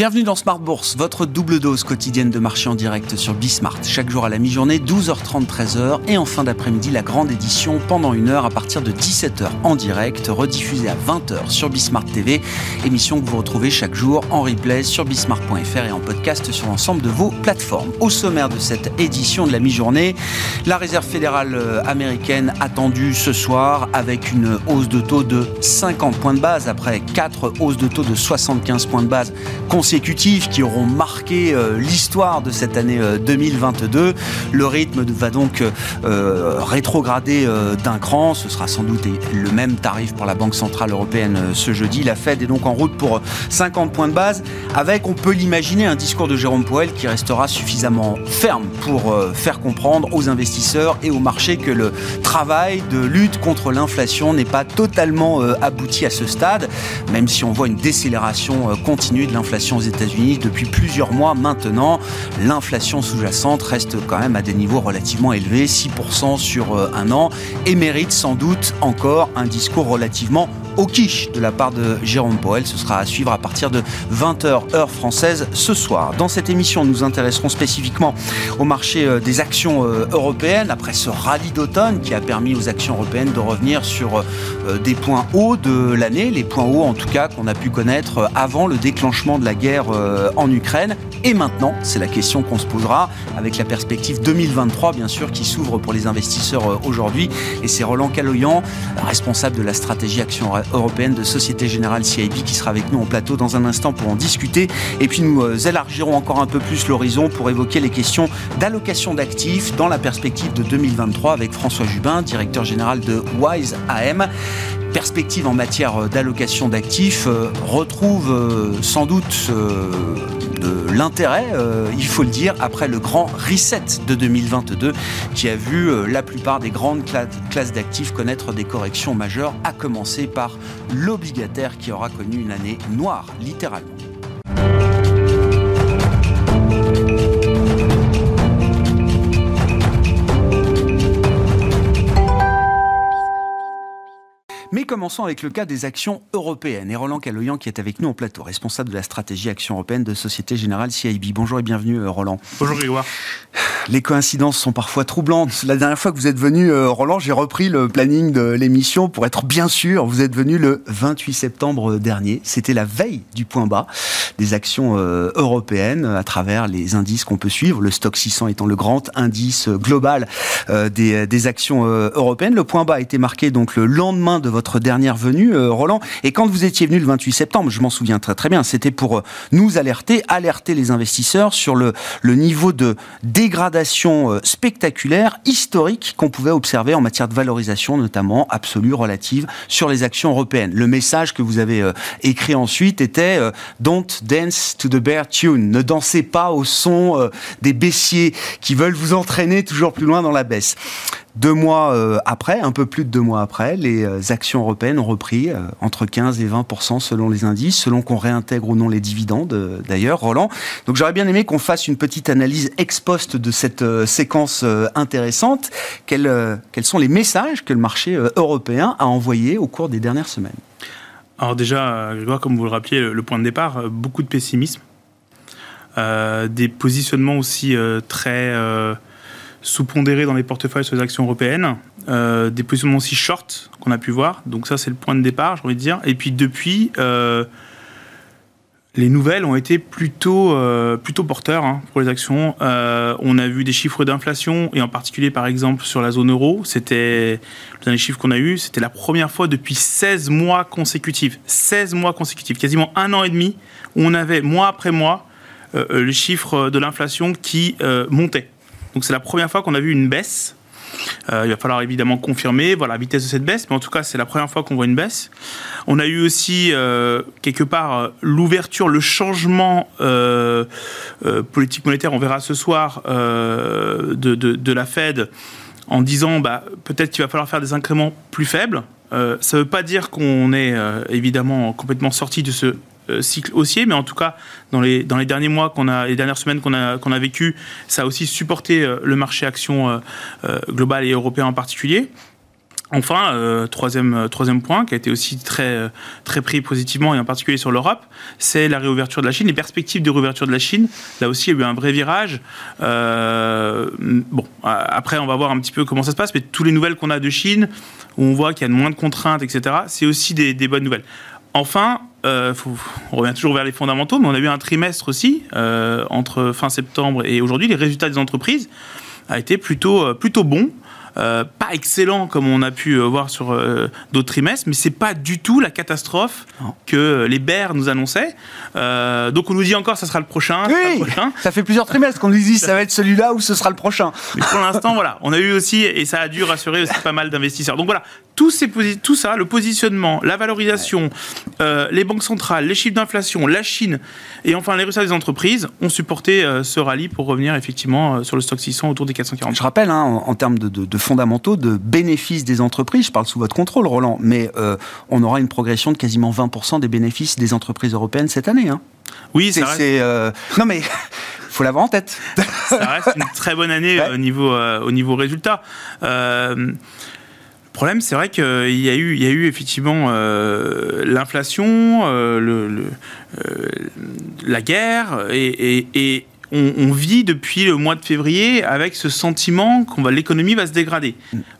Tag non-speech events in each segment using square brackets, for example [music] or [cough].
Bienvenue dans Smart Bourse, votre double dose quotidienne de marché en direct sur Bismart. Chaque jour à la mi-journée, 12h30, 13h. Et en fin d'après-midi, la grande édition pendant une heure à partir de 17h en direct, rediffusée à 20h sur Bismart TV. Émission que vous retrouvez chaque jour en replay sur bismart.fr et en podcast sur l'ensemble de vos plateformes. Au sommaire de cette édition de la mi-journée, la réserve fédérale euh, américaine attendue ce soir avec une hausse de taux de 50 points de base après 4 hausses de taux de 75 points de base qui auront marqué euh, l'histoire de cette année 2022. Euh, le rythme va donc euh, rétrograder d'un cran. Ce sera sans doute le même tarif pour la Banque Centrale Européenne ce jeudi. La Fed est donc en route pour 50 points de base avec, on peut l'imaginer, un discours de Jérôme Powell qui restera suffisamment ferme pour faire comprendre aux investisseurs et au marché que le travail de lutte contre l'inflation n'est pas totalement abouti à ce stade, même si on voit une décélération continue de l'inflation aux États-Unis depuis plusieurs mois maintenant. L'inflation sous-jacente reste quand même à des niveaux relativement élevés, 6% sur euh, un an, et mérite sans doute encore un discours relativement au quiche de la part de Jérôme Powell. Ce sera à suivre à partir de 20h heure française ce soir. Dans cette émission, nous intéresserons spécifiquement au marché euh, des actions euh, européennes après ce rallye d'automne qui a permis aux actions européennes de revenir sur euh, des points hauts de l'année, les points hauts en tout cas qu'on a pu connaître avant le déclenchement de la guerre en Ukraine. Et maintenant, c'est la question qu'on se posera avec la perspective 2023 bien sûr qui s'ouvre pour les investisseurs aujourd'hui. Et c'est Roland Caloyan, responsable de la stratégie action européenne de Société Générale CIB qui sera avec nous en plateau dans un instant pour en discuter. Et puis nous euh, élargirons encore un peu plus l'horizon pour évoquer les questions d'allocation d'actifs dans la perspective de 2023 avec François Jubin, directeur général de Wise AM perspective en matière euh, d'allocation d'actifs euh, retrouve sans doute de l'intérêt, il faut le dire, après le grand reset de 2022 qui a vu la plupart des grandes classes d'actifs connaître des corrections majeures, à commencer par l'obligataire qui aura connu une année noire, littéralement. Mais commençons avec le cas des actions européennes. Et Roland Caloyan qui est avec nous en plateau, responsable de la stratégie Action européenne de Société Générale CIB. Bonjour et bienvenue euh, Roland. Bonjour Grégoire. Les coïncidences sont parfois troublantes. La dernière fois que vous êtes venu, euh, Roland, j'ai repris le planning de l'émission pour être bien sûr. Vous êtes venu le 28 septembre dernier. C'était la veille du point bas des actions euh, européennes à travers les indices qu'on peut suivre. Le stock 600 étant le grand indice global des, des actions européennes. Le point bas a été marqué donc le lendemain de votre votre dernière venue, euh, Roland. Et quand vous étiez venu le 28 septembre, je m'en souviens très très bien, c'était pour euh, nous alerter, alerter les investisseurs sur le, niveau de dégradation euh, spectaculaire, historique qu'on pouvait observer en matière de valorisation, notamment absolue, relative, sur les actions européennes. Le message que vous avez écrit ensuite était Don't dance to the bear tune. Ne dansez pas au son des baissiers qui veulent vous entraîner toujours plus loin dans la baisse. Deux mois euh, après, un peu plus de deux mois après, les euh, actions européennes ont repris euh, entre 15 et 20% selon les indices, selon qu'on réintègre ou non les dividendes, d'ailleurs, Roland. Donc j'aurais bien aimé qu'on fasse une petite analyse ex post de cette séquence intéressante. Quels, sont les messages que le marché européen a envoyés au cours des dernières semaines? Alors déjà, Grégoire, comme vous le rappeliez, le point de départ, beaucoup de pessimisme. des positionnements aussi très sous-pondéré dans les portefeuilles sur les actions européennes, euh, des positionnements aussi short qu'on a pu voir. Donc ça, c'est le point de départ, j'ai envie de dire. Et puis depuis, euh, les nouvelles ont été plutôt, euh, plutôt porteurs hein, pour les actions. on a vu des chiffres d'inflation, et en particulier, par exemple, sur la zone euro. C'était, le dernier chiffre qu'on a eu, c'était la première fois depuis 16 mois consécutifs. 16 mois consécutifs, quasiment un an et demi, où on avait, mois après mois, le chiffre de l'inflation qui montait. Donc c'est la première fois qu'on a vu une baisse. Euh, il va falloir évidemment confirmer voilà, la vitesse de cette baisse, mais en tout cas, c'est la première fois qu'on voit une baisse. On a eu aussi, euh, quelque part, l'ouverture, le changement euh, politique monétaire, on verra ce soir, de, de, la Fed, en disant bah, peut-être qu'il va falloir faire des incréments plus faibles. ça ne veut pas dire qu'on est évidemment complètement sorti de ce cycle haussier, mais en tout cas, dans les, dans les derniers mois, a, les dernières semaines qu'on a, qu'on a vécues, ça a aussi supporté le marché action global et européen en particulier. Enfin, euh, troisième, euh, troisième point qui a été aussi très, euh, très pris positivement et en particulier sur l'Europe, c'est la réouverture de la Chine, les perspectives de réouverture de la Chine. Là aussi, il y a eu un vrai virage. bon, après, on va voir un petit peu comment ça se passe, mais tous les nouvelles qu'on a de Chine, où on voit qu'il y a moins de contraintes, etc., c'est aussi des, bonnes nouvelles. Enfin, faut, on revient toujours vers les fondamentaux, mais on a eu un trimestre aussi, entre fin septembre et aujourd'hui, les résultats des entreprises a été plutôt, plutôt bon. Euh, pas excellent comme on a pu euh, voir sur euh, d'autres trimestres, mais c'est pas du tout la catastrophe que les bears nous annonçaient. donc on nous dit encore ça sera le prochain. Oui, [laughs] ça fait plusieurs trimestres qu'on nous dit ça va être celui-là ou ce sera le prochain. [laughs] Mais pour l'instant, voilà, on a eu aussi et ça a dû rassurer aussi pas mal d'investisseurs. Donc voilà, tout, ces, tout ça, le positionnement, la valorisation, les banques centrales, les chiffres d'inflation, la Chine et enfin les résultats des entreprises ont supporté ce rallye pour revenir effectivement sur le stock 600 autour des 440. Je rappelle, hein, en, termes de, de fondamentaux de bénéfices des entreprises. Je parle sous votre contrôle, Roland, mais euh, on aura une progression de quasiment 20% des bénéfices des entreprises européennes cette année. Hein. Oui, c'est euh, Non, mais [laughs] faut l'avoir en tête. Ça reste une très bonne année au, niveau, euh, au niveau résultat. le problème, c'est vrai qu'il y, a eu, il y a eu effectivement l'inflation, le, la guerre et, et on, vit depuis le mois de février avec ce sentiment qu'on va l'économie va se dégrader.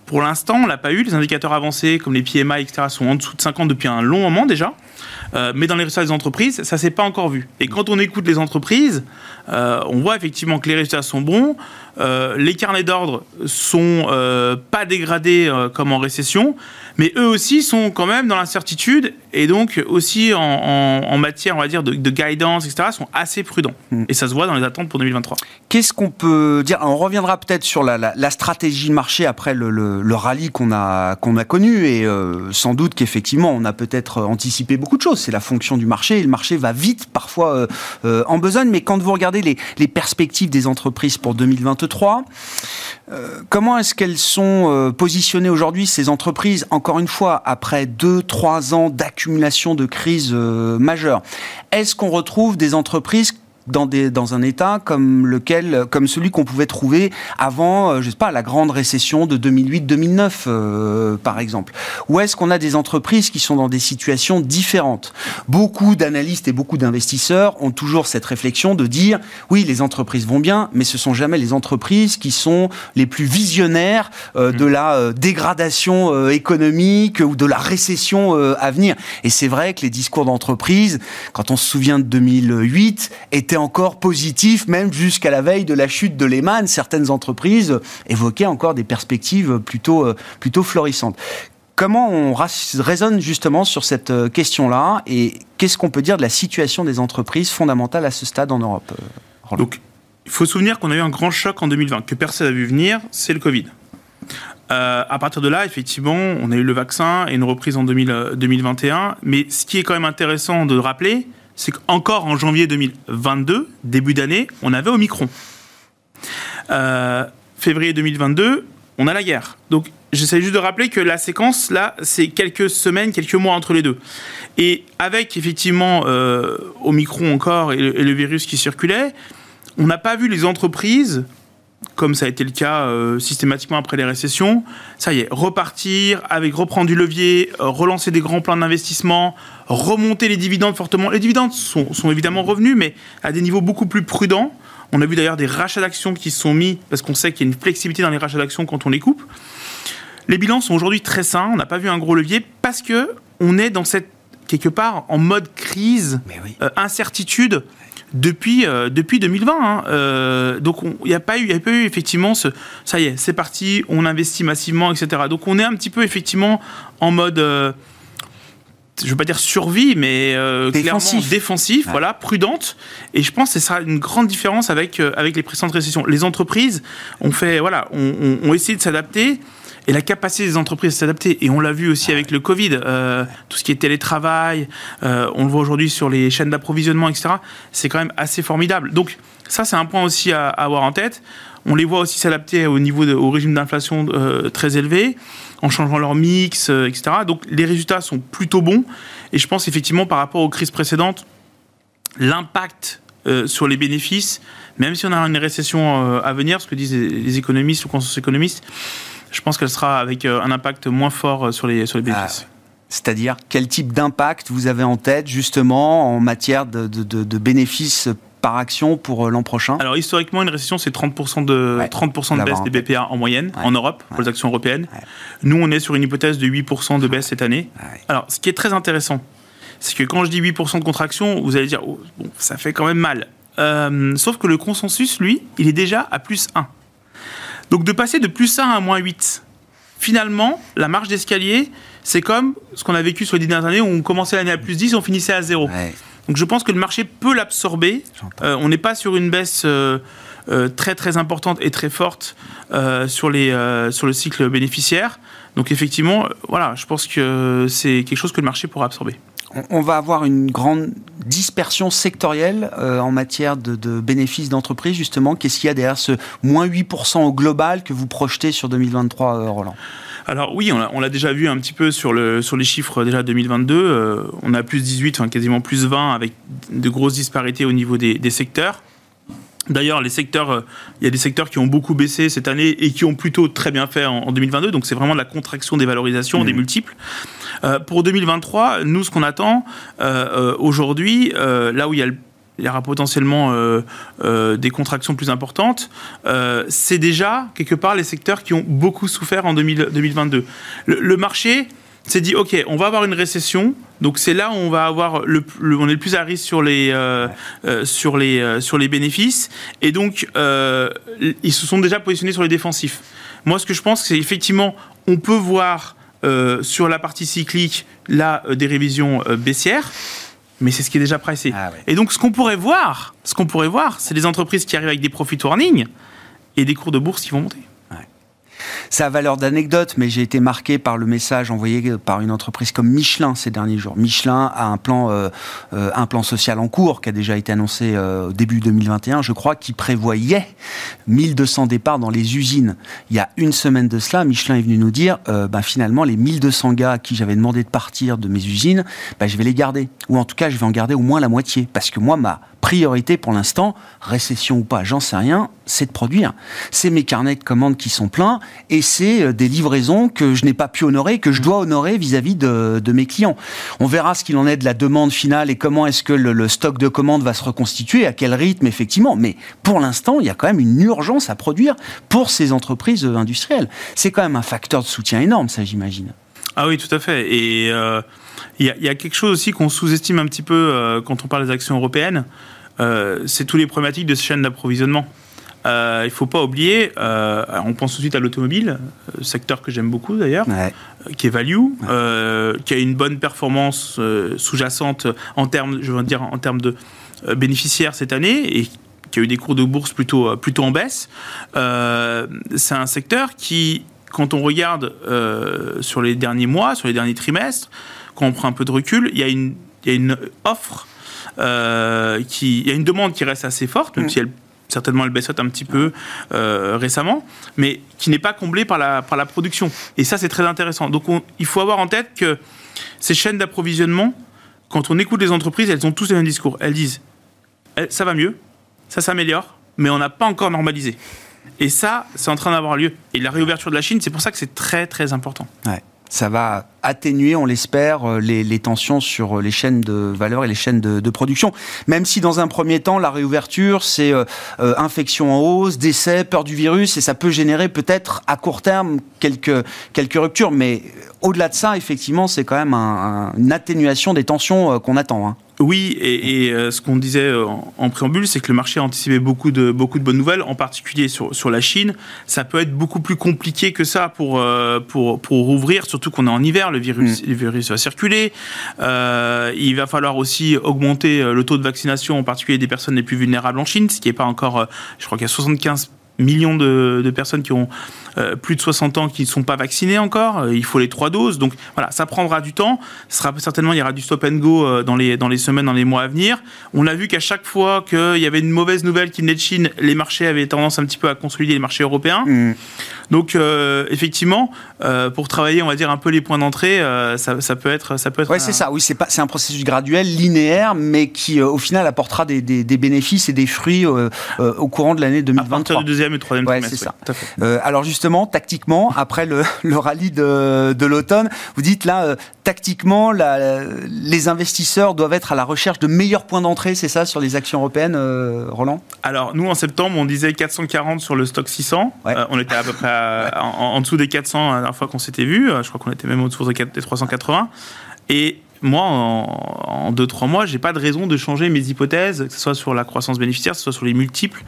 Pour l'instant, on l'a pas eu. Les indicateurs avancés comme les PMI, etc., sont en dessous de 50 depuis un long moment déjà. Euh, mais dans les résultats des entreprises, ça s'est pas encore vu. Et quand on écoute les entreprises, euh, on voit effectivement que les résultats sont bons, euh, les carnets d'ordre sont pas dégradés comme en récession, mais eux aussi sont quand même dans l'incertitude et donc aussi en, matière, on va dire, de, guidance, etc., sont assez prudents. Hmm. Et ça se voit dans les attentes pour 2023. Qu'est-ce qu'on peut dire? On reviendra peut-être sur la, stratégie de marché après le, rallye qu'on a, qu'on a connu et sans doute qu'effectivement, on a peut-être anticipé beaucoup de choses c'est la fonction du marché, et le marché va vite parfois euh, euh, en besogne, mais quand vous regardez les, perspectives des entreprises pour 2023, euh, comment est-ce qu'elles sont positionnées aujourd'hui, ces entreprises, encore une fois, après 2-3 ans d'accumulation de crises majeures? Est-ce qu'on retrouve des entreprises dans, un état comme lequel, comme celui qu'on pouvait trouver avant, euh, je sais pas, la grande récession de 2008-2009, euh, par exemple. Ou est-ce qu'on a des entreprises qui sont dans des situations différentes? Beaucoup d'analystes et beaucoup d'investisseurs ont toujours cette réflexion de dire, oui, les entreprises vont bien, mais ce sont jamais les entreprises qui sont les plus visionnaires euh, de la dégradation économique ou de la récession à venir. Et c'est vrai que les discours d'entreprise, quand on se souvient de 2008, étaient encore positif, même jusqu'à la veille de la chute de Lehman. Certaines entreprises évoquaient encore des perspectives plutôt, euh, plutôt florissantes. Comment on raisonne justement sur cette euh, question-là et qu'est-ce qu'on peut dire de la situation des entreprises fondamentales à ce stade en Europe euh, Donc, il faut se souvenir qu'on a eu un grand choc en 2020 que personne n'a vu venir, c'est le Covid. à partir de là, effectivement, on a eu le vaccin et une reprise en 2021. Mais ce qui est quand même intéressant de rappeler, c'est qu'encore en janvier 2022, début d'année, on avait Omicron. Euh, février 2022, on a la guerre. Donc j'essaie juste de rappeler que la séquence, là, c'est quelques semaines, quelques mois entre les deux. Et avec effectivement euh, Omicron encore et le, virus qui circulait, on n'a pas vu les entreprises comme ça a été le cas euh, systématiquement après les récessions, ça y est, repartir avec reprendre du levier, euh, relancer des grands plans d'investissement, remonter les dividendes fortement. Les dividendes sont, évidemment revenus, mais à des niveaux beaucoup plus prudents. On a vu d'ailleurs des rachats d'actions qui se sont mis, parce qu'on sait qu'il y a une flexibilité dans les rachats d'actions quand on les coupe. Les bilans sont aujourd'hui très sains, on n'a pas vu un gros levier, parce que on est dans cette, quelque part, en mode crise, euh, incertitude depuis, euh, depuis 2020. Hein. Euh, donc il n'y a, pas eu, a pas eu effectivement ce ça y est, c'est parti, on investit massivement, etc. Donc on est un petit peu effectivement en mode. Euh, je ne veux pas dire survie, mais défensif. clairement défensif, voilà, prudente. Et je pense que ce sera une grande différence avec, avec les précédentes récessions. Les entreprises ont fait, voilà, ont essayé de s'adapter et la capacité des entreprises à s'adapter. Et on l'a vu aussi avec le Covid, euh, tout ce qui est télétravail, euh, on le voit aujourd'hui sur les chaînes d'approvisionnement, etc. C'est quand même assez formidable. Donc ça, c'est un point aussi à, avoir en tête. On les voit aussi s'adapter au niveau au régime d'inflation euh, très élevé, en changeant leur mix, etc. Donc les résultats sont plutôt bons. Et je pense effectivement par rapport aux crises précédentes, l'impact sur les bénéfices, même si on a une récession à venir, ce que disent les économistes ou consensus économistes, je pense qu'elle sera avec un impact moins fort sur les, sur les bénéfices. Ah c'est-à-dire, quel type d'impact vous avez en tête, justement, en matière de, bénéfices par action pour euh, l'an prochain? Alors historiquement, une récession, c'est 30% de, 30 de baisse des BPA en moyenne en Europe pour les actions européennes. Nous, on est sur une hypothèse de 8% de baisse cette année. Alors, ce qui est très intéressant, c'est que quand je dis 8% de contraction, vous allez dire, oh, bon, ça fait quand même mal. Euh, sauf que le consensus, lui, il est déjà à plus 1. Donc de passer de plus 1 à moins 8, finalement, la marge d'escalier, c'est comme ce qu'on a vécu sur les dernières années où on commençait l'année à plus 10 et on finissait à 0. Donc je pense que le marché peut l'absorber. Euh, on n'est pas sur une baisse euh, euh, très très importante et très forte sur, les, sur le cycle bénéficiaire. Donc effectivement, voilà, je pense que c'est quelque chose que le marché pourra absorber on va avoir une grande dispersion sectorielle en matière de, bénéfices d'entreprise, justement. Qu'est-ce qu'il y a derrière ce moins 8% au global que vous projetez sur 2023, Roland? Alors oui, on l'a déjà vu un petit peu sur, le, sur les chiffres déjà 2022. Euh, on a plus 18, enfin quasiment plus 20 avec de grosses disparités au niveau des, secteurs. D'ailleurs, les secteurs, euh, il y a des secteurs qui ont beaucoup baissé cette année et qui ont plutôt très bien fait en, 2022. Donc, c'est vraiment de la contraction des valorisations, des mmh. multiples. Euh, pour 2023, nous, ce qu'on attend aujourd'hui, là où il y aura potentiellement euh, euh, des contractions plus importantes, euh, c'est déjà quelque part les secteurs qui ont beaucoup souffert en 2022. Le, marché s'est dit, OK, on va avoir une récession, donc c'est là où on va avoir le, on est le plus à risque sur les, sur les, sur les bénéfices, et donc ils se sont déjà positionnés sur les défensifs. Moi, ce que je pense, c'est effectivement, on peut voir sur la partie cyclique là des révisions baissières mais c'est ce qui est déjà pricé. Ah et donc, ce qu'on pourrait voir, ce qu'on pourrait voir, c'est des entreprises qui arrivent avec des profit warnings et des cours de bourse qui vont monter. Ça a valeur d'anecdote, mais j'ai été marqué par le message envoyé par une entreprise comme Michelin ces derniers jours. Michelin a un plan, euh, euh, un plan social en cours qui a déjà été annoncé euh, au début 2021, je crois, qui prévoyait 1200 départs dans les usines. Il y a une semaine de cela, Michelin est venu nous dire, bah, finalement, les 1200 gars à qui j'avais demandé de partir de mes usines, bah, je vais les garder. Ou en tout cas, je vais en garder au moins la moitié. Parce que moi, ma priorité pour l'instant, récession ou pas, j'en sais rien, c'est de produire. C'est mes carnets de commandes qui sont pleins et c'est euh, des livraisons que je n'ai pas pu honorer, que je dois honorer vis-à-vis de, mes clients. On verra ce qu'il en est de la demande finale et comment est-ce que le, stock de commandes va se reconstituer, à quel rythme effectivement. Mais pour l'instant, il y a quand même une urgence à produire pour ces entreprises euh, industrielles. C'est quand même un facteur de soutien énorme, ça j'imagine. Ah oui, tout à fait. Et euh, il y, a quelque chose aussi qu'on sous-estime un petit peu quand on parle des actions européennes, c'est tous les problématiques de ces chaînes d'approvisionnement. Euh, il ne faut pas oublier, euh, on pense tout de suite à l'automobile, euh, secteur que j'aime beaucoup d'ailleurs, qui est value, qui a une bonne performance sous-jacente en termes, je veux dire, en termes de bénéficiaires cette année et qui a eu des cours de bourse plutôt, plutôt en baisse. C'est un secteur qui, quand on regarde sur les derniers mois, sur les derniers trimestres, quand on prend un peu de recul, il y a une, il y a une offre, qui, il y a une demande qui reste assez forte, même mm. si elle certainement elle baissote un petit peu euh, récemment, mais qui n'est pas comblée par la, par la production. Et ça, c'est très intéressant. Donc il faut avoir en tête que ces chaînes d'approvisionnement, quand on écoute les entreprises, elles ont tous le même discours. Elles disent, eh, ça va mieux, ça s'améliore, mais on n'a pas encore normalisé. Et ça, c'est en train d'avoir lieu. Et la réouverture de la Chine, c'est pour ça que c'est très très important. Ça va atténuer, on l'espère, euh, les, tensions sur euh, les chaînes de valeur et les chaînes de, production. Même si dans un premier temps, la réouverture, c'est euh, infection en hausse, décès, peur du virus, et ça peut générer peut-être à court terme quelques, ruptures. Mais au-delà de ça, effectivement, c'est quand même une atténuation des tensions qu'on attend. Hein. Oui, et, euh, ce qu'on disait euh, en, préambule, c'est que le marché a anticipé beaucoup de, beaucoup de bonnes nouvelles, en particulier sur, sur la Chine. Ça peut être beaucoup plus compliqué que ça pour, euh, pour, pour rouvrir, surtout qu'on est en hiver, le virus, mm. le virus va circuler. il va falloir aussi augmenter le taux de vaccination, en particulier des personnes les plus vulnérables en Chine, ce qui n'est pas encore, je crois qu'il y a 75 millions de, personnes qui ont euh, plus de 60 ans qui ne sont pas vaccinés encore. Euh, il faut les trois doses. Donc voilà, ça prendra du temps. Ce sera certainement, il y aura du stop and go euh, dans les, dans les semaines, dans les mois à venir. On a vu qu'à chaque fois qu'il y avait une mauvaise nouvelle qui venait de Chine, les marchés avaient tendance un petit peu à consolider les marchés européens. Mm. Donc effectivement, pour travailler, on va dire un peu les points d'entrée, ça, ça, peut être, ça peut être. Ouais, c'est ça. Oui, c'est pas, c'est un processus graduel, linéaire, mais qui au final apportera des, des, des, bénéfices et des fruits au courant de l'année 2023. À partir du deuxième et troisième ouais, trimestre. c'est ça. alors justement, tactiquement, après le, [laughs] le rallye de, de l'automne, vous dites là, tactiquement, la, les investisseurs doivent être à la recherche de meilleurs points d'entrée, c'est ça, sur les actions européennes, euh, Roland? Alors, nous, en septembre, on disait 440 sur le stock 600. Euh, on était à peu près en, dessous des 400 la dernière fois qu'on s'était vu. Euh, je crois qu'on était même au-dessous des 380. Et moi, en 2-3 mois, j'ai pas de raison de changer mes hypothèses, que ce soit sur la croissance bénéficiaire, que ce soit sur les multiples.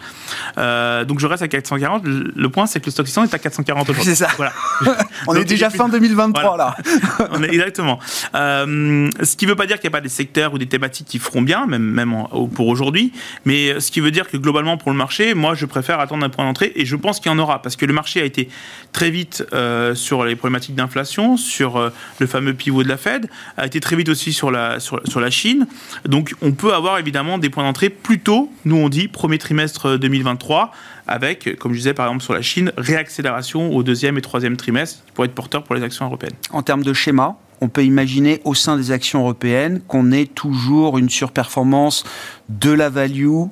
Euh, donc je reste à 440. Le point, c'est que le stock 600 est à 440 aujourd'hui. C'est ça. Voilà. [laughs] On est déjà fin 2023 là. [laughs] On est, exactement. Euh, ce qui ne veut pas dire qu'il n'y a pas des secteurs ou des thématiques qui feront bien, même, même pour aujourd'hui. Mais ce qui veut dire que globalement pour le marché, moi, je préfère attendre un point d'entrée et je pense qu'il y en aura parce que le marché a été très vite euh, sur les problématiques d'inflation, sur le fameux pivot de la Fed, a été très vite aussi sur la, sur, la Chine. Donc on peut avoir évidemment des points d'entrée plus tôt, nous on dit premier trimestre 2023, avec, comme je disais par exemple sur la Chine, réaccélération au deuxième et troisième trimestre qui pourrait être porteur pour les actions européennes. En termes de schéma, on peut imaginer au sein des actions européennes qu'on ait toujours une surperformance de la value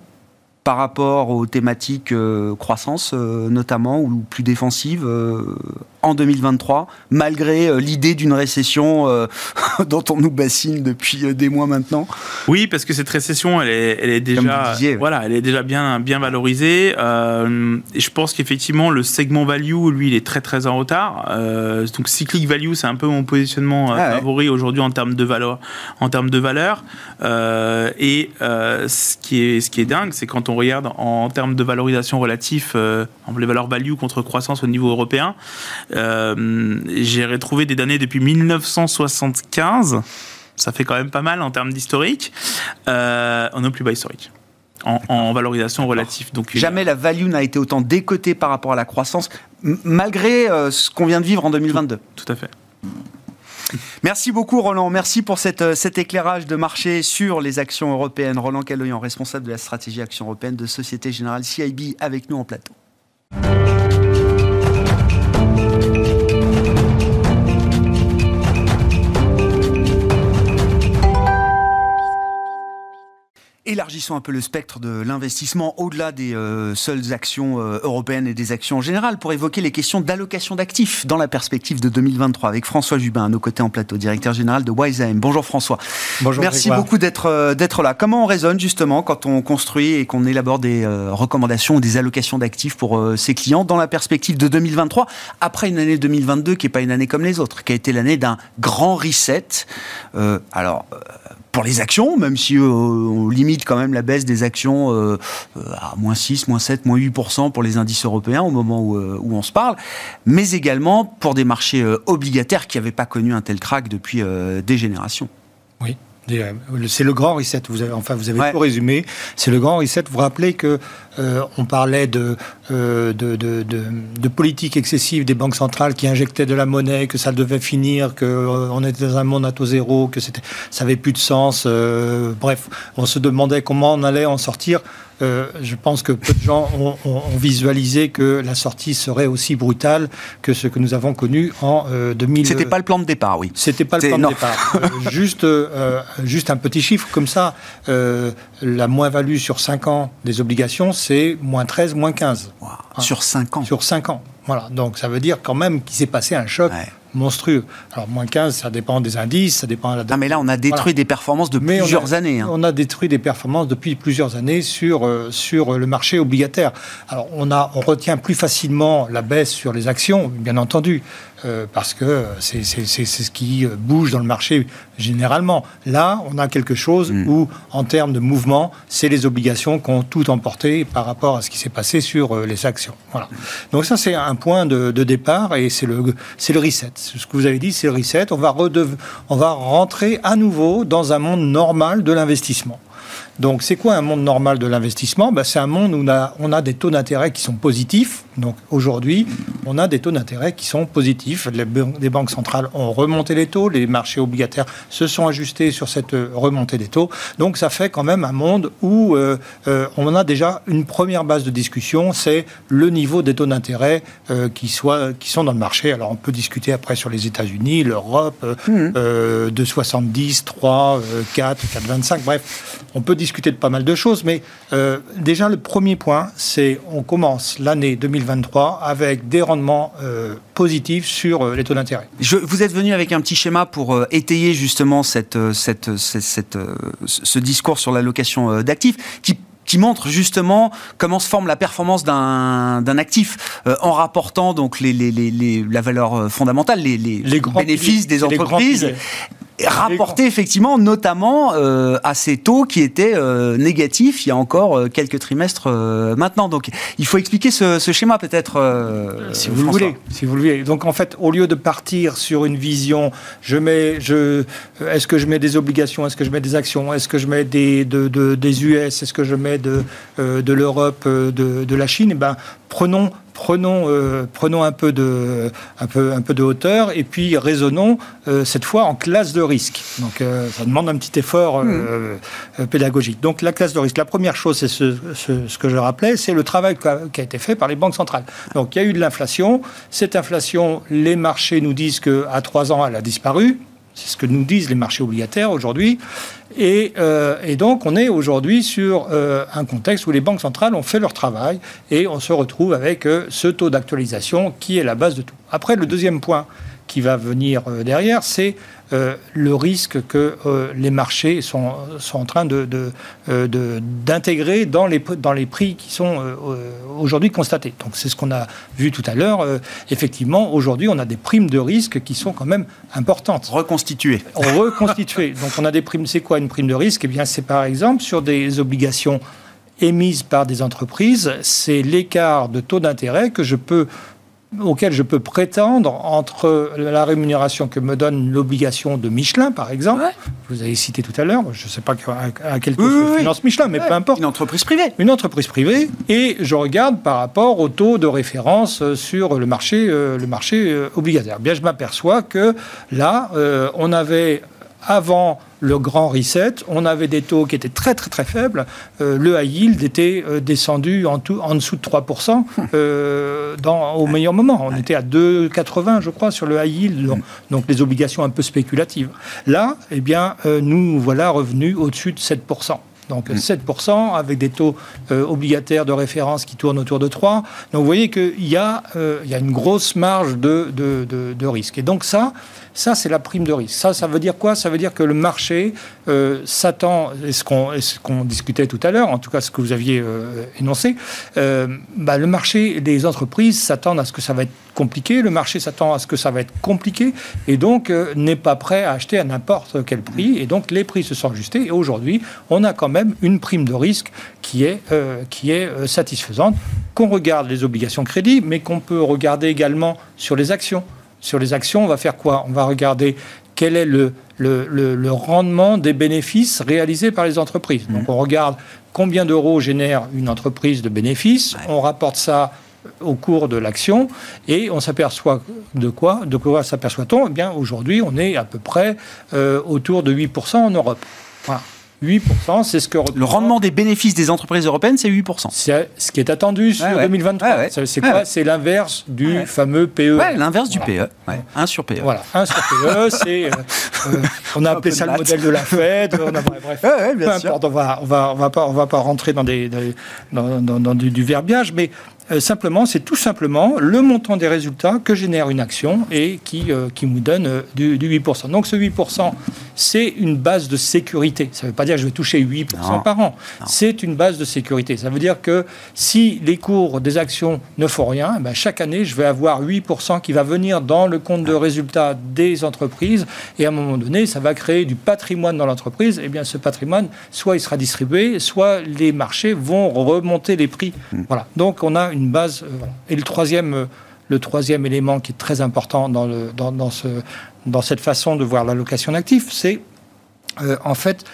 par rapport aux thématiques euh, croissance euh, notamment ou plus défensives euh, en 2023, malgré l'idée d'une récession [laughs] dont on nous bassine depuis des mois maintenant Oui, parce que cette récession, elle est, elle est déjà, voilà, elle est déjà bien, bien valorisée. et je pense qu'effectivement, le segment value, lui, il est très très en retard. donc cyclic value, c'est un peu mon positionnement ah favori aujourd'hui en termes de valeur. En termes de valeur. et ce qui est, ce qui est dingue, c'est quand on regarde en, termes de valorisation relative, euh, les valeurs value contre croissance au niveau européen, euh, j'ai retrouvé des données depuis 1975. Ça fait quand même pas mal en termes d'historique. Euh, on est plus bas historique. En, valorisation relative. Donc, Jamais la value n'a été autant décotée par rapport à la croissance, malgré ce qu'on vient de vivre en 2022. tout à fait. Merci beaucoup Roland, merci pour euh, cet éclairage de marché sur les actions européennes. Roland Caloyan, responsable de la stratégie action européenne de Société Générale CIB, avec nous en plateau. Élargissons un peu le spectre de l'investissement au-delà des euh, seules actions euh, européennes et des actions en général pour évoquer les questions d'allocation d'actifs dans la perspective de 2023 avec François Jubin à nos côtés en plateau, directeur général de WiseAM. Bonjour François. Bonjour. Merci beaucoup d'être euh, d'être là. Comment on raisonne justement quand on construit et qu'on élabore des recommandations ou des allocations d'actifs pour ses clients dans la perspective de 2023 après une année 2022 qui n'est pas une année comme les autres, qui a été l'année d'un grand reset. alors pour les actions, même si euh, on limite quand même la baisse des actions euh, euh, à moins 6, moins 7, moins 8% pour les indices européens au moment où, où, on se parle, mais également pour des marchés obligataires qui n'avaient pas connu un tel crack depuis des générations. Oui. C'est le grand reset. Vous avez, enfin, vous avez tout résumé. C'est le grand reset. Vous vous rappelez que euh, on parlait de, euh, de, de, de, politique excessive des banques centrales qui injectaient de la monnaie, que ça devait finir, qu'on euh, était dans un monde à taux zéro, que ça n'avait plus de sens. bref, on se demandait comment on allait en sortir. Je pense que peu de gens ont, visualisé que la sortie serait aussi brutale que ce que nous avons connu en 2000. C'était pas le plan de départ, oui. C'était pas le plan de départ. [laughs] juste, juste un petit chiffre comme ça, la moins-value sur 5 ans des obligations, c'est moins 13, moins 15. Sur 5 ans Sur 5 ans. Voilà. Donc ça veut dire quand même qu'il s'est passé un choc monstrueux. Alors moins 15, ça dépend des indices, ça dépend de la... Non mais là, on a détruit des performances de plusieurs années. Hein. On a détruit des performances depuis plusieurs années sur, euh, sur le marché obligataire. Alors on, a, on retient plus facilement la baisse sur les actions, bien entendu. Euh, parce que c'est ce qui bouge dans le marché généralement. Là, on a quelque chose mm. où, en termes de mouvement, c'est les obligations qui ont tout emporté par rapport à ce qui s'est passé sur euh, les actions. Voilà. Donc ça, c'est un point de, départ et c'est le, le reset. Ce que vous avez dit, c'est le reset. On va, on va rentrer à nouveau dans un monde normal de l'investissement. Donc, c'est quoi un monde normal de l'investissement? Ben, C'est un monde où on a, on a des taux d'intérêt qui sont positifs. Donc, aujourd'hui, on a des taux d'intérêt qui sont positifs. Les, les, banques centrales ont remonté les taux, les marchés obligataires se sont ajustés sur cette remontée des taux. Donc, ça fait quand même un monde où euh, euh, on a déjà une première base de discussion, c'est le niveau des taux d'intérêt euh, qui sont dans le marché. Alors, on peut discuter après sur les États-Unis, l'Europe, mmh. de 70, 3, 4, 4,25. Bref, on peut discuter de pas mal de choses, mais déjà, le premier point, c'est on commence l'année 2023 avec des rendements positifs sur les taux d'intérêt. Vous êtes venu avec un petit schéma pour étayer justement cette, cette, cette, ce discours sur l'allocation d'actifs qui qui montre justement comment se forme la performance d'un actif euh, en rapportant donc les, les, les, la valeur euh, fondamentale, les, bénéfices des entreprises rapporté effectivement notamment euh, à ces taux qui étaient euh, négatifs il y a encore euh, quelques trimestres maintenant. Donc il faut expliquer ce, schéma peut-être. si vous le voulez. Si vous le voulez. Donc en fait, au lieu de partir sur une vision, je mets, je, est-ce que je mets des obligations, est-ce que je mets des actions, est-ce que je mets des, de, des US, est-ce que je mets de, de l'Europe, de, de la Chine, eh ben, prenons prenons, euh, prenons un, peu de, un, peu, un peu de hauteur et puis raisonnons euh, cette fois en classe de risque. Donc euh, ça demande un petit effort hmm. pédagogique. Donc la classe de risque, la première chose, c'est ce, ce, que je rappelais, c'est le travail qui a, qui a, été fait par les banques centrales. Donc il y a eu de l'inflation. Cette inflation, les marchés nous disent qu'à trois ans, elle a disparu. C'est ce que nous disent les marchés obligataires aujourd'hui. Et, euh, donc, on est aujourd'hui sur euh, un contexte où les banques centrales ont fait leur travail et on se retrouve avec euh, ce taux d'actualisation qui est la base de tout. Après, le deuxième point qui va venir derrière, c'est euh, le risque que euh, les marchés sont, sont, en train euh, d'intégrer de, dans, les, dans les prix qui sont aujourd'hui constatés. Donc c'est ce qu'on a vu tout à l'heure. effectivement, aujourd'hui, on a des primes de risque qui sont quand même importantes. Reconstituées. Reconstituées. [laughs] Donc on a des primes. C'est quoi une prime de risque? Eh bien, c'est par exemple sur des obligations émises par des entreprises, c'est l'écart de taux d'intérêt que je peux auquel je peux prétendre entre la rémunération que me donne l'obligation de Michelin, par exemple. Vous avez cité tout à l'heure, je ne sais pas à, quel taux se finance Michelin, mais peu importe. Une entreprise privée. Une entreprise privée, et je regarde par rapport au taux de référence sur le marché, euh, le marché euh, obligataire. Bien, je m'aperçois que là, euh, on avait avant le grand reset, on avait des taux qui étaient très très très faibles. Euh, le high yield était euh, descendu en, tout, en dessous de 3% euh, [laughs] dans, au meilleur moment. On était à 2,80 je crois sur le high yield, donc, donc, des obligations un peu spéculatives. Là, eh bien, nous voilà revenus au-dessus de 7%. Donc 7% avec des taux obligataires de référence qui tournent autour de 3. Donc vous voyez qu'il y, a, il y a une grosse marge de, de, de, de risque. Et donc ça, ça, c'est la prime de risque. Ça, ça veut dire quoi? Ça veut dire que le marché euh, s'attend, et ce qu'on discutait tout à l'heure, en tout cas ce que vous aviez euh, énoncé, euh, bah, le marché des entreprises s'attendent à ce que ça va être compliqué, le marché s'attend à ce que ça va être compliqué, et donc n'est pas prêt à acheter à n'importe quel prix, et donc les prix se sont ajustés, et aujourd'hui, on a quand même une prime de risque qui est, qui est satisfaisante, qu'on regarde les obligations crédit, mais qu'on peut regarder également sur les actions. Sur les actions, on va faire quoi? On va regarder quel est le, le, rendement des bénéfices réalisés par les entreprises. Donc on regarde combien d'euros génère une entreprise de bénéfices, on rapporte ça au cours de l'action et on s'aperçoit de quoi De quoi s'aperçoit-on? Eh bien aujourd'hui on est à peu près euh, autour de 8% en Europe. Voilà. 8%, c'est ce que... Le rendement des bénéfices des entreprises européennes, c'est 8%. C'est ce qui est attendu sur 2023. c'est quoi C'est l'inverse du fameux PE. Ouais, l'inverse du PE. 1 sur PE. Voilà, 1 sur PE, [laughs] c'est... Euh, euh, on a appelé ça le modèle de la Fed. On a, bref, bien sûr. on va, on va, on va pas, on va pas rentrer dans des, dans, dans, du, du, verbiage, mais euh, simplement, c'est tout simplement le montant des résultats que génère une action et qui, euh, qui nous donne euh, du, 8%. Donc ce 8%, c'est une base de sécurité. Ça ne veut pas dire que je vais toucher 8% par an. C'est une base de sécurité. Ça veut dire que si les cours des actions ne font rien, eh ben, chaque année, je vais avoir 8% qui va venir dans le compte de résultats des entreprises. Et à un moment donné, ça va créer du patrimoine dans l'entreprise. Et eh bien ce patrimoine, soit il sera distribué, soit les marchés vont remonter les prix. Hmm. Voilà. Donc on a une base. Euh, Et le troisième, euh, le troisième élément qui est très important dans, le, dans, ce, dans cette façon de voir l'allocation d'actifs, c'est euh, en fait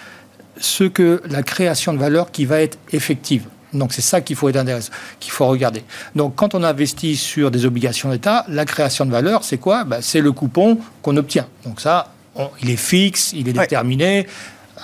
ce que la création de valeur qui va être effective. Donc c'est ça qu'il faut être intéressant, qu'il faut regarder. Donc quand on investit sur des obligations d'État, la création de valeur, c'est quoi? Ben, C'est le coupon qu'on obtient. Donc ça, il est fixe, il est déterminé.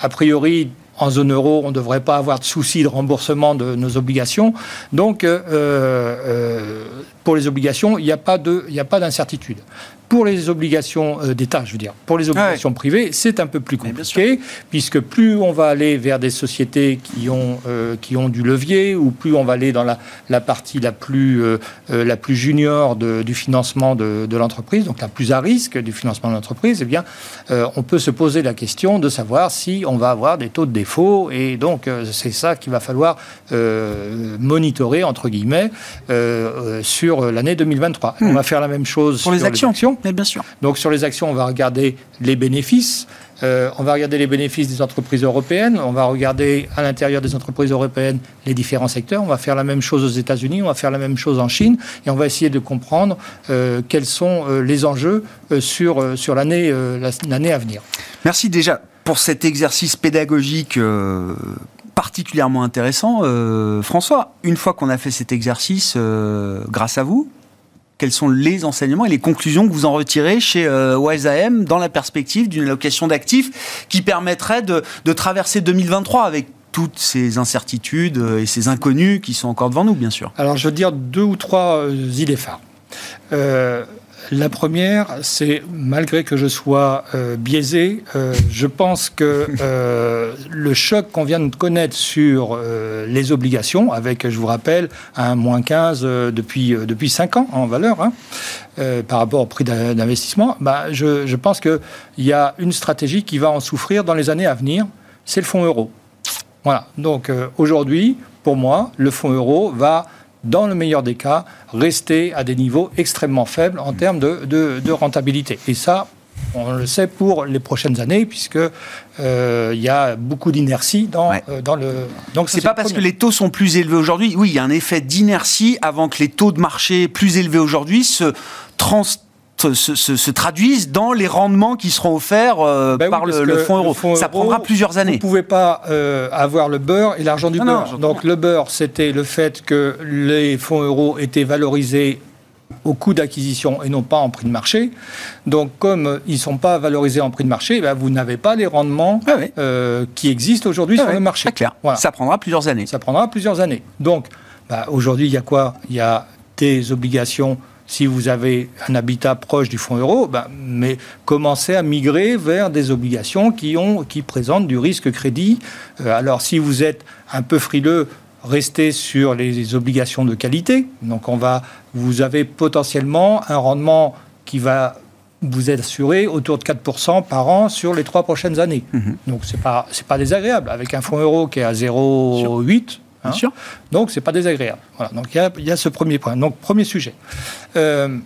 A priori, en zone euro, on ne devrait pas avoir de souci de remboursement de nos obligations. Donc, euh, euh, pour les obligations, il n'y a pas d'incertitude. Pour les obligations euh, d'État, je veux dire, pour les obligations privées, c'est un peu plus compliqué, puisque plus on va aller vers des sociétés qui ont, euh, qui ont du levier, ou plus on va aller dans la, la partie la plus, euh, la plus junior du financement de, de l'entreprise, donc la plus à risque du financement de l'entreprise, eh bien, on peut se poser la question de savoir si on va avoir des taux de défaut, et donc c'est ça qu'il va falloir monitorer, entre guillemets, sur l'année 2023. On hmm. va faire la même chose pour les actions. Bien sûr. Donc sur les actions, on va regarder les bénéfices. Euh, on va regarder les bénéfices des entreprises européennes. On va regarder à l'intérieur des entreprises européennes les différents secteurs. On va faire la même chose aux États-Unis. On va faire la même chose en Chine. Et on va essayer de comprendre euh, quels sont euh, les enjeux sur, sur l'année l'année à venir. Merci déjà pour cet exercice pédagogique particulièrement intéressant. François, une fois qu'on a fait cet exercice, grâce à vous, quels sont les enseignements et les conclusions que vous en retirez chez euh, OSAM dans la perspective d'une allocation d'actifs qui permettrait de, traverser 2023 avec toutes ces incertitudes euh, et ces inconnus qui sont encore devant nous, bien sûr Alors, je veux dire deux ou trois euh, idées phares. La première, c'est malgré que je sois euh, biaisé, euh, je pense que euh, le choc qu'on vient de connaître sur les obligations, avec, je vous rappelle, un moins 15 depuis, depuis 5 ans en valeur, hein, par rapport au prix d'investissement, bah, je, je pense qu'il y a une stratégie qui va en souffrir dans les années à venir, c'est le fonds euro. Voilà, donc aujourd'hui, pour moi, le fonds euro va dans le meilleur des cas, rester à des niveaux extrêmement faibles en termes de, rentabilité. Et ça, on le sait pour les prochaines années, puisque euh, il y a beaucoup d'inertie dans, euh, dans le. Donc c'est pas parce que les taux sont plus élevés aujourd'hui. Oui, il y a un effet d'inertie avant que les taux de marché plus élevés aujourd'hui se trans se, traduisent dans les rendements qui seront offerts euh, ben par le, fonds euro. Ça prendra plusieurs années. Vous ne pouvez pas euh, avoir le beurre et l'argent du beurre. Donc le beurre, c'était le fait que les fonds euros étaient valorisés au coût d'acquisition et non pas en prix de marché. Donc, comme ils ne sont pas valorisés en prix de marché, ben, vous n'avez pas les rendements ah euh, qui existent aujourd'hui ah sur le marché. Clair. Ça prendra plusieurs années. Ça prendra plusieurs années. Donc, ben, aujourd'hui, il y a quoi? Il y a des obligations si vous avez un habitat proche du fonds euro, ben, mais commencez à migrer vers des obligations qui, ont, qui présentent du risque crédit. Euh, alors si vous êtes un peu frileux, restez sur les obligations de qualité. Donc on va, vous avez potentiellement un rendement qui va vous être assuré autour de 4% par an sur les trois prochaines années. Mhm. Donc ce n'est pas, pas désagréable. Avec un fonds euro qui est à 0,8, Hein sûr. Donc, ce n'est pas désagréable. Voilà. Donc, il y, a ce premier point. Donc, premier sujet. Euh,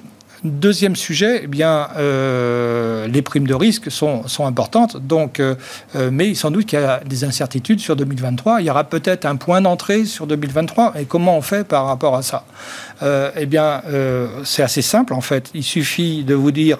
Deuxième sujet, eh bien, euh, les primes de risque sont, sont importantes, donc, euh, euh, mais sans doute qu'il y a des incertitudes sur 2023. Il y aura peut-être un point d'entrée sur 2023. Et comment on fait par rapport à ça? Eh bien, c'est assez simple en fait. Il suffit de vous dire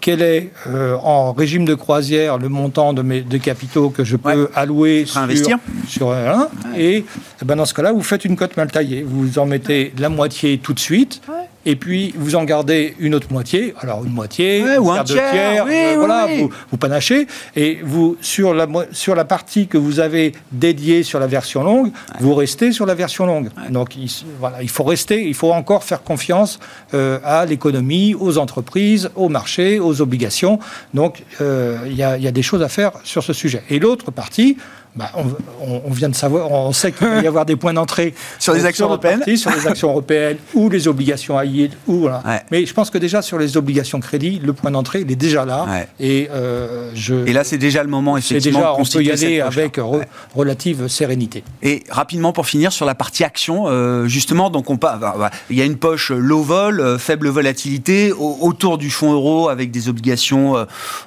quel est en régime de croisière le montant de mes de capitaux que je peux allouer sur, investir? sur un, et eh ben, dans ce cas-là, vous faites une cote mal taillée. Vous en mettez la moitié tout de suite et puis vous en gardez une autre moitié, alors une moitié, ou un tiers, euh, voilà, Vous, panachez, et vous sur la sur la partie que vous avez dédiée sur la version longue, vous restez sur la version longue. Donc il, voilà, il faut rester, il faut encore faire confiance euh, à l'économie, aux entreprises, au marché, aux obligations. Donc euh, il y, a, y a des choses à faire sur ce sujet. Et l'autre partie, bah, on, vient de savoir, on sait qu'il va y avoir des points d'entrée [laughs] sur les actions européennes, sur les actions européennes ou les obligations à yield. Ou, voilà. Mais je pense que déjà sur les obligations crédit, le point d'entrée il est déjà là. Et, euh, je, et là, c'est déjà le moment effectivement. Déjà, on peut y aller avec relative sérénité. Et rapidement pour finir sur la partie action, euh, justement, donc on bah, bah, il y a une poche low vol, euh, faible volatilité autour du fonds euro avec des obligations.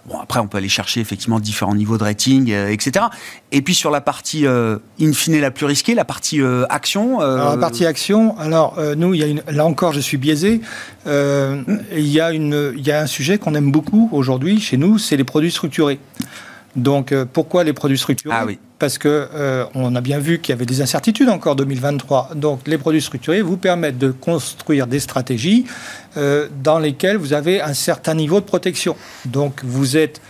bon, après, on peut aller chercher effectivement différents niveaux de rating, etc. Et puis sur la partie euh, in fine la plus risquée, la partie euh, action euh, alors, La partie action, alors nous, il y a une, là encore, je suis biaisé. il, y a une, il y a un sujet qu'on aime beaucoup aujourd'hui chez nous, c'est les produits structurés. Donc euh, pourquoi les produits structurés ah oui. Parce que euh, on a bien vu qu'il y avait des incertitudes encore 2023. Donc les produits structurés vous permettent de construire des stratégies euh, dans lesquelles vous avez un certain niveau de protection. Donc vous êtes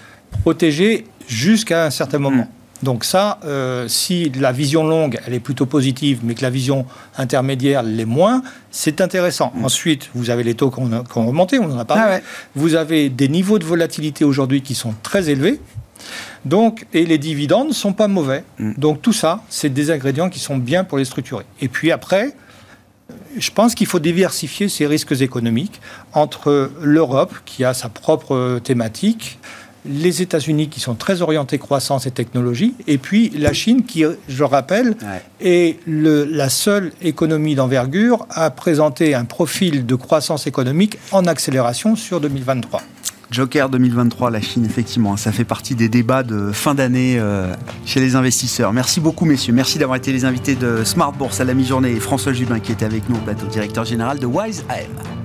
protégé jusqu'à un certain moment. Mm. Donc ça, euh, si la vision longue, elle est plutôt positive, mais que la vision intermédiaire l'est moins, c'est intéressant. Mm. Ensuite, vous avez les taux qui ont, remonté, on en a parlé. Ah vous avez des niveaux de volatilité aujourd'hui qui sont très élevés. Donc, et les dividendes ne sont pas mauvais. Mm. Donc tout ça, c'est des ingrédients qui sont bien pour les structurer. Et puis après, je pense qu'il faut diversifier ces risques économiques entre l'Europe, qui a sa propre thématique, les États-Unis qui sont très orientés croissance et technologie, et puis la Chine qui, je rappelle, est la seule économie d'envergure à présenter un profil de croissance économique en accélération sur 2023. Joker 2023, la Chine, effectivement, ça fait partie des débats de fin d'année euh, chez les investisseurs. Merci beaucoup, messieurs. Merci d'avoir été les invités de Smart Bourse à la mi-journée. Et François Jubin, qui était avec nous au plateau, directeur général de Wise AM.